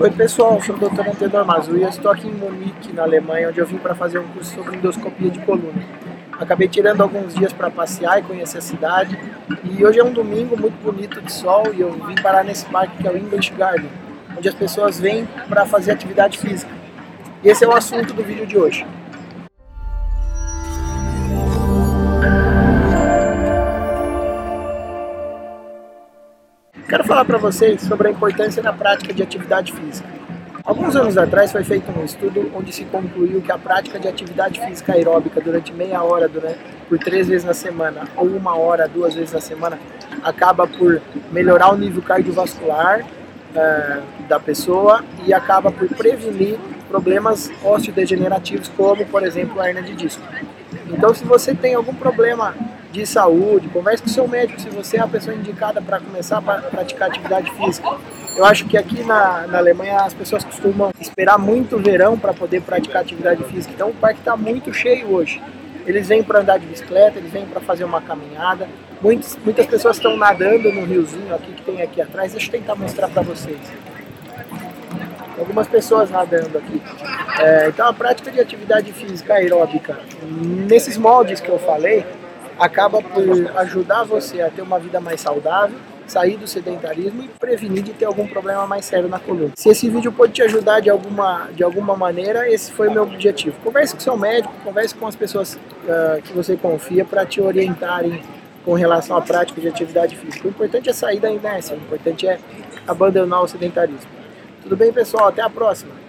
Oi pessoal, sou o Dr. Antenor Mazu e estou aqui em Munique, na Alemanha, onde eu vim para fazer um curso sobre endoscopia de coluna. Acabei tirando alguns dias para passear e conhecer a cidade e hoje é um domingo muito bonito de sol e eu vim parar nesse parque que é o English Garden, onde as pessoas vêm para fazer atividade física. E esse é o assunto do vídeo de hoje. Quero falar para vocês sobre a importância da prática de atividade física. Alguns anos atrás foi feito um estudo onde se concluiu que a prática de atividade física aeróbica durante meia hora durante, por três vezes na semana ou uma hora duas vezes na semana acaba por melhorar o nível cardiovascular uh, da pessoa e acaba por prevenir problemas osteodegenerativos como, por exemplo, a hernia de disco. Então, se você tem algum problema de saúde, converse com seu médico se você é a pessoa indicada para começar a praticar atividade física. Eu acho que aqui na, na Alemanha as pessoas costumam esperar muito verão para poder praticar atividade física, então o parque está muito cheio hoje. Eles vêm para andar de bicicleta, eles vêm para fazer uma caminhada. Muitas, muitas pessoas estão nadando no riozinho aqui que tem aqui atrás. Deixa eu tentar mostrar para vocês. Algumas pessoas nadando aqui. É, então a prática de atividade física aeróbica, nesses moldes que eu falei, acaba por ajudar você a ter uma vida mais saudável, sair do sedentarismo e prevenir de ter algum problema mais sério na coluna. Se esse vídeo pode te ajudar de alguma, de alguma maneira, esse foi o meu objetivo. Converse com seu médico, converse com as pessoas uh, que você confia para te orientarem com relação à prática de atividade física. O importante é sair da inércia, o importante é abandonar o sedentarismo. Tudo bem, pessoal? Até a próxima!